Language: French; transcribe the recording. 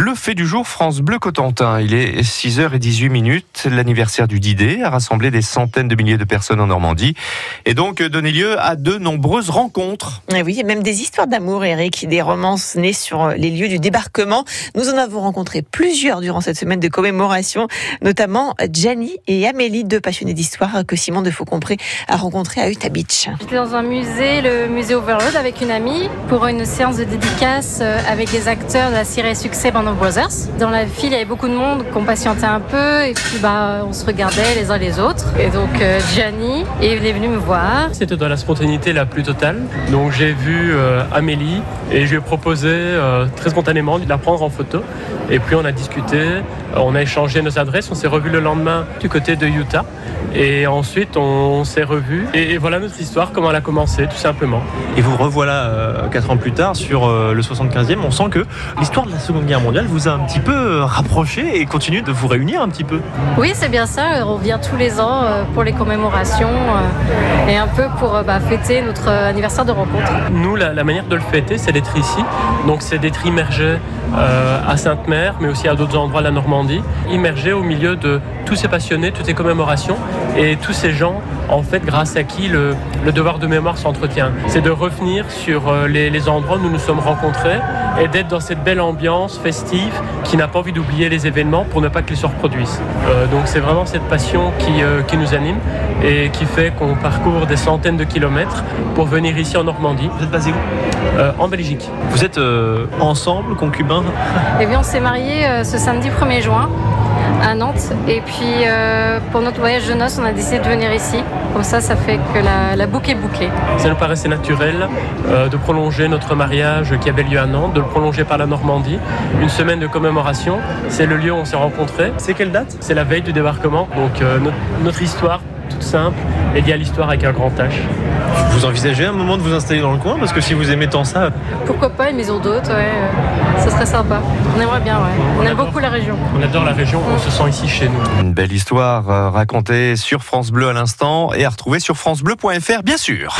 Le fait du jour France Bleu Cotentin. Il est 6h18 minutes. L'anniversaire du Didet a rassemblé des centaines de milliers de personnes en Normandie et donc donné lieu à de nombreuses rencontres. Et oui, et même des histoires d'amour, Eric, des romances nées sur les lieux du débarquement. Nous en avons rencontré plusieurs durant cette semaine de commémoration, notamment Gianni et Amélie, deux passionnés d'histoire que Simon de Faucompré a rencontrés à Utah Beach. J'étais dans un musée, le musée Overload, avec une amie pour une séance de dédicace avec les acteurs de la série Succès Band Dans la file, il y avait beaucoup de monde qu'on patientait un peu et puis bah, on se regardait les uns les autres. Et donc euh, Gianni est venu me voir. C'était dans la spontanéité la plus totale. Donc j'ai vu euh, Amélie et je lui ai proposé euh, très spontanément de la prendre en photo. Et puis on a discuté, on a échangé nos adresses, on s'est revu le lendemain du côté de Utah. Et ensuite on, s'est revu. Et, et, voilà notre histoire, comment elle a commencé, tout simplement. Et vous revoilà 4 ans plus tard sur le 75e. On sent que l'histoire de la Seconde Guerre mondiale vous a un petit peu rapproché et continue de vous réunir un petit peu. Oui, c'est bien ça. On vient tous les ans euh, pour les commémorations euh, et un peu pour euh, bah, fêter notre anniversaire de rencontre. Nous, la, manière de le fêter, c'est d'être ici. Donc, c'est d'être immergé à Sainte-Mère, mais aussi à d'autres endroits de la Normandie, immergé au milieu de tous ces passionnés, toutes ces commémorations et tous ces gens, en fait, grâce à qui le, devoir de mémoire s'entretient. C'est de revenir sur les, les endroits où nous nous sommes rencontrés et d'être dans cette belle ambiance festive qui n'a pas envie d'oublier les événements pour ne pas qu'ils se reproduisent. Euh, donc c'est vraiment cette passion qui, euh, qui, nous anime et qui fait qu'on parcourt des centaines de kilomètres pour venir ici en Normandie. Vous êtes basé où? Euh, En Belgique. Vous êtes ensemble, concubins Eh bien on s'est mariés ce samedi 1er juin à Nantes. Et puis euh, pour notre voyage de noces, on a décidé de venir ici. Comme ça, ça fait que la, boucle est bouclée. Ça nous paraissait naturel euh, de prolonger notre mariage qui avait lieu à Nantes, de le prolonger par la Normandie. Une semaine de commémoration, c'est le lieu où on s'est rencontrés. C'est quelle date? C'est la veille du débarquement. Donc euh, notre histoire toute simple et liée à l'histoire avec un grand H. Vous envisagez un moment de vous installer dans le coin Parce que si vous aimez tant ça. Pourquoi pas une maison d'hôte, ouais. Ça serait sympa. On aimerait bien, ouais. On, aime beaucoup la région. On adore la région, on se sent ici chez nous. Une belle histoire euh, racontée sur France Bleu à l'instant et à retrouver sur FranceBleu.fr, bien sûr.